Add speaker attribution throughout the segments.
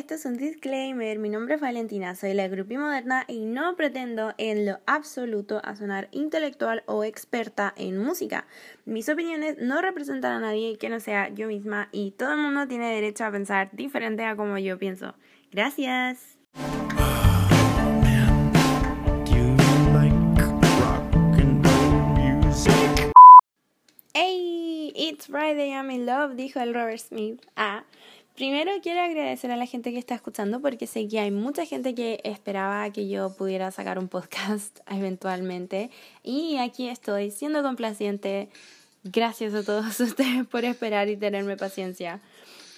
Speaker 1: este es un disclaimer. Mi nombre es Valentina, soy la grupi moderna y no pretendo en lo absoluto a sonar intelectual o experta en música. Mis opiniones no representan a nadie que no sea yo misma y todo el mundo tiene derecho a pensar diferente a como yo pienso. Gracias. Hey, it's Friday, I'm in love, dijo el Robert Smith. Ah. Primero quiero agradecer a la gente que está escuchando porque sé que hay mucha gente que esperaba que yo pudiera sacar un podcast eventualmente y aquí estoy siendo complaciente. Gracias a todos ustedes por esperar y tenerme paciencia.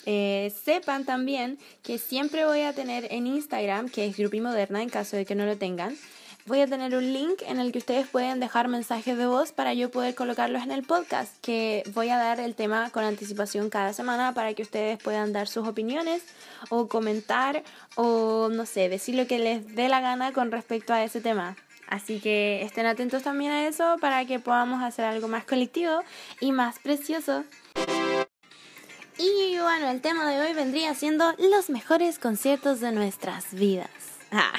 Speaker 1: Eh, sepan también que siempre voy a tener en Instagram, que es Grupi Moderna en caso de que no lo tengan, voy a tener un link en el que ustedes pueden dejar mensajes de voz para yo poder colocarlos en el podcast, que voy a dar el tema con anticipación cada semana para que ustedes puedan dar sus opiniones o comentar o no sé, decir lo que les dé la gana con respecto a ese tema. Así que estén atentos también a eso para que podamos hacer algo más colectivo y más precioso. Y bueno, el tema de hoy vendría siendo los mejores conciertos de nuestras vidas. Ah,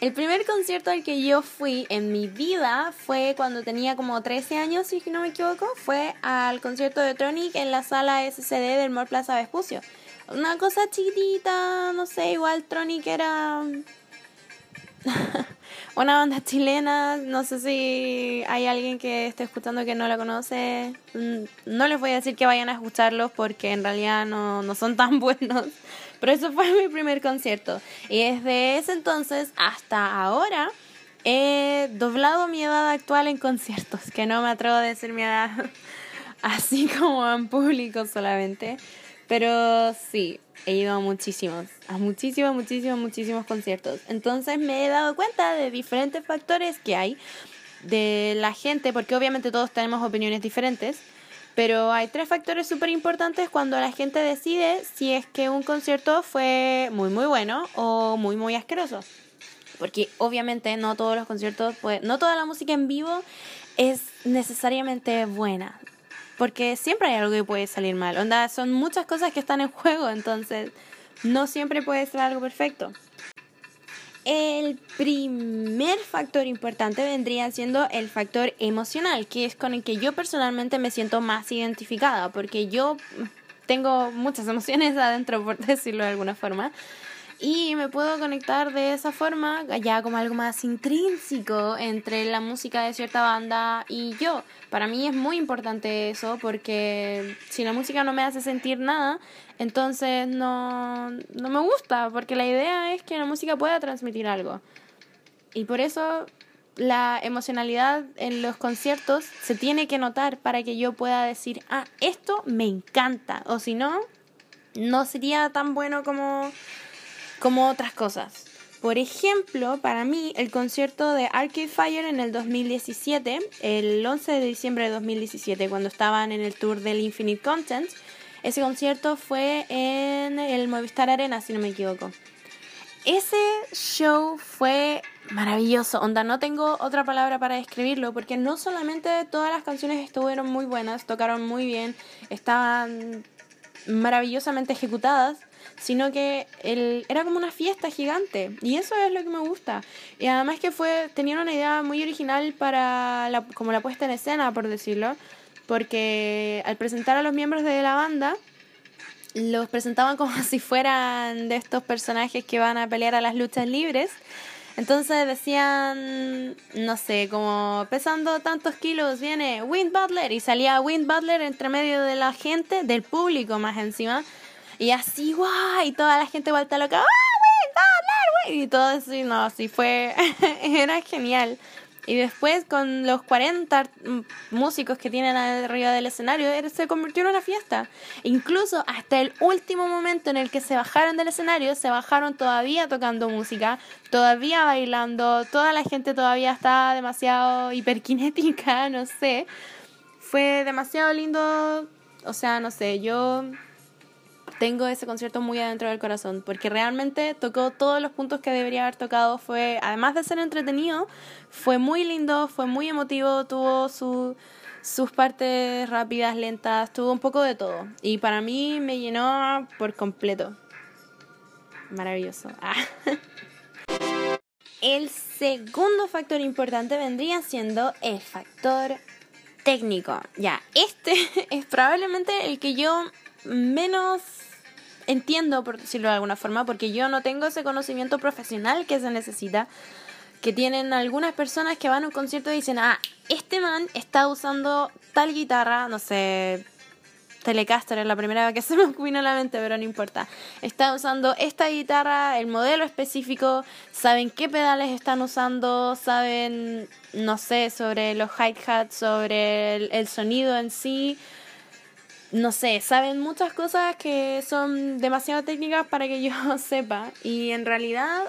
Speaker 1: el primer concierto al que yo fui en mi vida fue cuando tenía como 13 años, si no me equivoco. Fue al concierto de Tronic en la sala SCD del Mall Plaza Vespucio. Una cosa chiquitita, no sé, igual Tronic era una banda chilena. No sé si hay alguien que esté escuchando que no la conoce. Mm, no les voy a decir que vayan a escucharlos porque en realidad no, no son tan buenos. Pero eso fue mi primer concierto. Y desde ese entonces hasta ahora he doblado mi edad actual en conciertos, que no me atrevo a decir mi edad así como en público solamente. Pero sí, he ido a muchísimos, a muchísimos, muchísimos, muchísimos conciertos. Entonces me he dado cuenta de diferentes factores que hay de la gente, porque obviamente todos tenemos opiniones diferentes pero hay tres factores súper importantes cuando la gente decide si es que un concierto fue muy muy bueno o muy muy asqueroso. Porque obviamente no todos los conciertos, pues, no toda la música en vivo es necesariamente buena. Porque siempre hay algo que puede salir mal. Onda, son muchas cosas que están en juego, entonces no siempre puede ser algo perfecto. El primer factor importante vendría siendo el factor emocional, que es con el que yo personalmente me siento más identificada, porque yo tengo muchas emociones adentro, por decirlo de alguna forma y me puedo conectar de esa forma ya como algo más intrínseco entre la música de cierta banda y yo. Para mí es muy importante eso porque si la música no me hace sentir nada, entonces no, no me gusta porque la idea es que la música pueda transmitir algo. Y por eso la emocionalidad en los conciertos se tiene que notar para que yo pueda decir, ah, esto me encanta. O si no, no sería tan bueno como como otras cosas. Por ejemplo, para mí, el concierto de Arcade Fire en el 2017, el 11 de diciembre de 2017, cuando estaban en el tour del Infinite Content, ese concierto fue en el Movistar Arena, si no me equivoco. Ese show fue maravilloso, onda, no tengo otra palabra para describirlo, porque no solamente todas las canciones estuvieron muy buenas, tocaron muy bien, estaban maravillosamente ejecutadas, sino que el, era como una fiesta gigante y eso es lo que me gusta. Y además que fue tenía una idea muy original para la, como la puesta en escena, por decirlo, porque al presentar a los miembros de la banda los presentaban como si fueran de estos personajes que van a pelear a las luchas libres. Entonces decían, no sé, como pesando tantos kilos viene Wind Butler y salía Wind Butler entre medio de la gente, del público más encima, y así, guay, y toda la gente vuelta loca, ¡ah, Y todo eso, y no, así fue, era genial. Y después con los 40 músicos que tienen arriba del escenario, se convirtió en una fiesta. Incluso hasta el último momento en el que se bajaron del escenario, se bajaron todavía tocando música, todavía bailando, toda la gente todavía estaba demasiado hiperkinética, no sé. Fue demasiado lindo, o sea, no sé, yo tengo ese concierto muy adentro del corazón, porque realmente tocó todos los puntos que debería haber tocado. Fue, además de ser entretenido, fue muy lindo, fue muy emotivo, tuvo su, sus partes rápidas, lentas, tuvo un poco de todo. Y para mí me llenó por completo. maravilloso. Ah. El segundo factor importante vendría siendo el factor técnico. Ya, este es probablemente el que yo menos entiendo, por decirlo de alguna forma, porque yo no tengo ese conocimiento profesional que se necesita, que tienen algunas personas que van a un concierto y dicen, ah, este man está usando tal guitarra, no sé, Telecaster es la primera vez que se me vino a la mente, pero no importa. Está usando esta guitarra, el modelo específico, saben qué pedales están usando, saben, no sé, sobre los hi-hats, sobre el, sonido en sí. No sé, saben muchas cosas que son demasiado técnicas para que yo sepa. Y en realidad,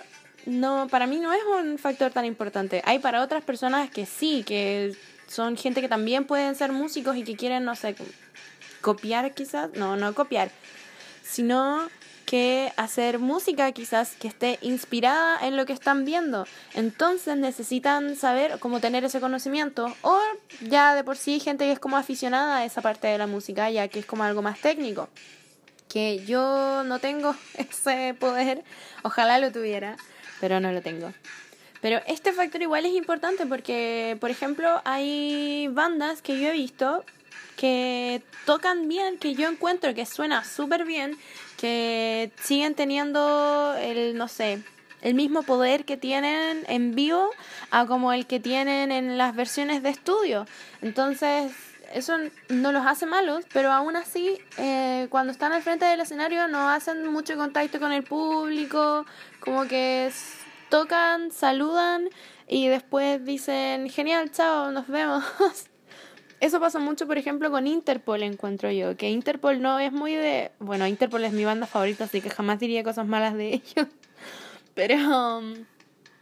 Speaker 1: no, para mí no es un factor tan importante. Hay para otras personas que sí, que son gente que también pueden ser músicos y que quieren, no sé, copiar quizás, no, no copiar, sino que hacer música quizás que esté inspirada en lo que están viendo. Entonces necesitan saber cómo tener ese conocimiento o ya de por sí gente que es como aficionada a esa parte de la música, ya que es como algo más técnico. Que yo no tengo ese poder, ojalá lo tuviera, pero no lo tengo. Pero este factor igual es importante porque, por ejemplo, hay bandas que yo he visto que tocan bien, que yo encuentro que suena súper bien, que siguen teniendo el, no sé, el mismo poder que tienen en vivo a como el que tienen en las versiones de estudio. Entonces, eso no los hace malos, pero aún así, eh, cuando están al frente del escenario no hacen mucho contacto con el público, como que tocan, saludan y después dicen, genial, chao, nos vemos. Eso pasa mucho, por ejemplo, con Interpol, encuentro yo. Que Interpol no es muy de. Bueno, Interpol es mi banda favorita, así que jamás diría cosas malas de ellos. Pero.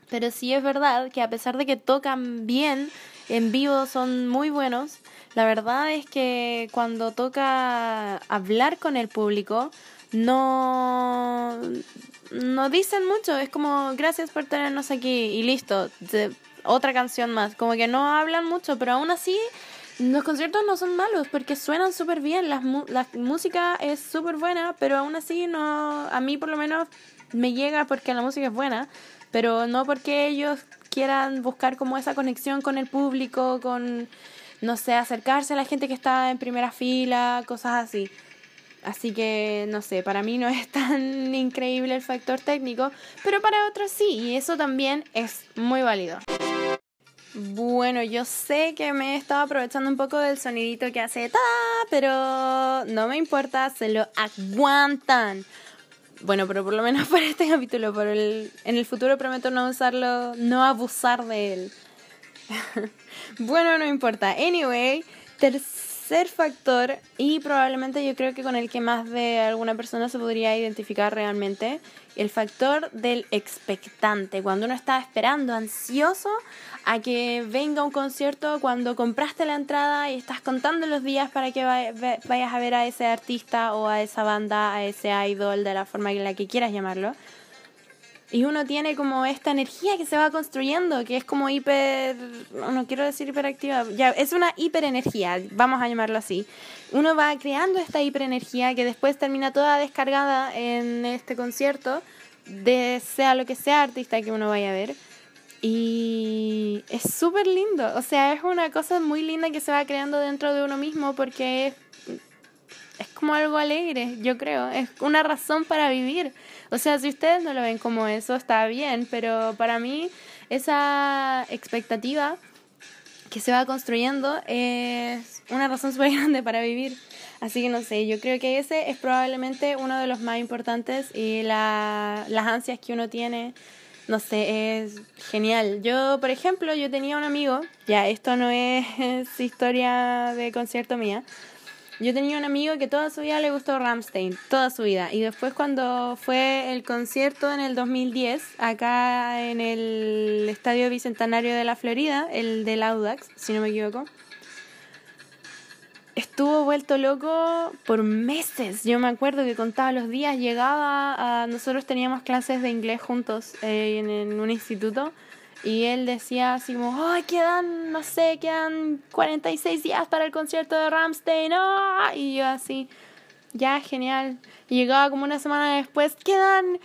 Speaker 1: Pero sí es verdad que a pesar de que tocan bien, en vivo son muy buenos. La verdad es que cuando toca hablar con el público, no. No dicen mucho, es como gracias por tenernos aquí y listo, otra canción más. Como que no hablan mucho, pero aún así los conciertos no son malos porque suenan súper bien, la, la música es súper buena, pero aún así no, a mí por lo menos me llega porque la música es buena, pero no porque ellos quieran buscar como esa conexión con el público, con, no sé, acercarse a la gente que está en primera fila, cosas así. Así que, no sé, para mí no es tan increíble el factor técnico, pero para otros sí, y eso también es muy válido. Bueno, yo sé que me he estado aprovechando un poco del sonidito que hace ta, pero no me importa, se lo aguantan. Bueno, pero por lo menos para este capítulo, por el, en el futuro prometo no usarlo, no abusar de él. bueno, no importa. Anyway, tercer factor y probablemente yo creo que con el que más de alguna persona se podría identificar realmente, el factor del expectante, cuando uno está esperando ansioso a que venga un concierto cuando compraste la entrada y estás contando los días para que vayas a ver a ese artista o a esa banda, a ese idol, de la forma en la que quieras llamarlo. Y uno tiene como esta energía que se va construyendo, que es como hiper, no quiero decir hiperactiva, ya, es una hiperenergía, vamos a llamarlo así. Uno va creando esta hiperenergía que después termina toda descargada en este concierto, de sea lo que sea artista que uno vaya a ver. Y es súper lindo, o sea, es una cosa muy linda que se va creando dentro de uno mismo porque es, como algo alegre, yo creo, es una razón para vivir. O sea, si ustedes no lo ven como eso, está bien, pero para mí esa expectativa que se va construyendo es una razón súper grande para vivir. Así que no sé, yo creo que ese es probablemente uno de los más importantes y la, las ansias que uno tiene no sé, es genial. Yo, por ejemplo, yo tenía un amigo, ya esto no es historia de concierto mía, yo tenía un amigo que toda su vida le gustó Ramstein, toda su vida. Y después cuando fue el concierto en el 2010, acá en el Estadio Bicentenario de la Florida, el del Audax, si no me equivoco, estuvo vuelto loco por meses. Yo me acuerdo que contaba los días, llegaba. Nosotros teníamos clases de inglés juntos eh, en, un instituto y él decía así como, ay, quedan, no sé, quedan 46 días para el concierto de Ramstein. ¡Oh! Y yo así, ya, genial. Y llegaba como una semana después, quedan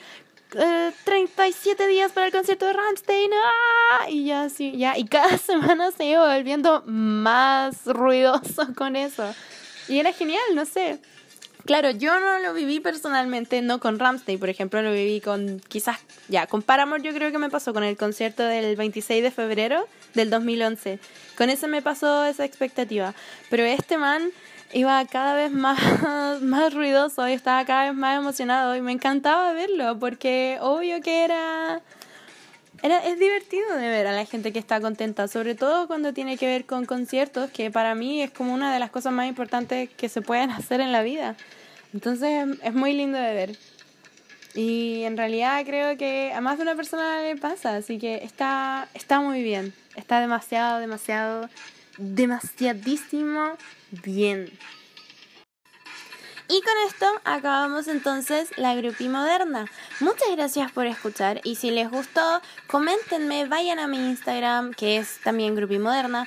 Speaker 1: 37 eh, días para el concierto de Ramstein. ¡ah! Y ya, sí, ya. Y cada semana se iba volviendo más ruidoso con eso. Y era genial, no sé. Claro, yo no lo viví personalmente, no con Ramstein, por ejemplo, lo viví con, quizás, ya, con Paramore yo creo que me pasó con el concierto del 26 de febrero del 2011. Con eso me pasó esa expectativa. Pero este man iba cada vez más, más ruidoso y estaba cada vez más emocionado y me encantaba verlo porque obvio que era... Era, es divertido de ver a la gente que está contenta, sobre todo cuando tiene que ver con conciertos, que para mí es como una de las cosas más importantes que se pueden hacer en la vida. Entonces es muy lindo de ver. Y en realidad creo que a más de una persona le pasa, así que está, está muy bien. Está demasiado, demasiado, demasiadísimo bien. Y con esto acabamos entonces la Grupi Moderna. Muchas gracias por escuchar y si les gustó, coméntenme, vayan a mi Instagram, que es también Grupi Moderna.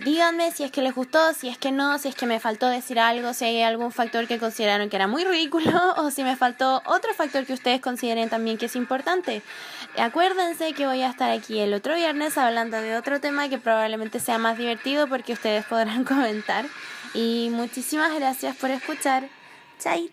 Speaker 1: Díganme si es que les gustó, si es que no, si es que me faltó decir algo, si hay algún factor que consideraron que era muy ridículo o si me faltó otro factor que ustedes consideren también que es importante. Acuérdense que voy a estar aquí el otro viernes hablando de otro tema que probablemente sea más divertido porque ustedes podrán comentar. Y muchísimas gracias por escuchar. チャイ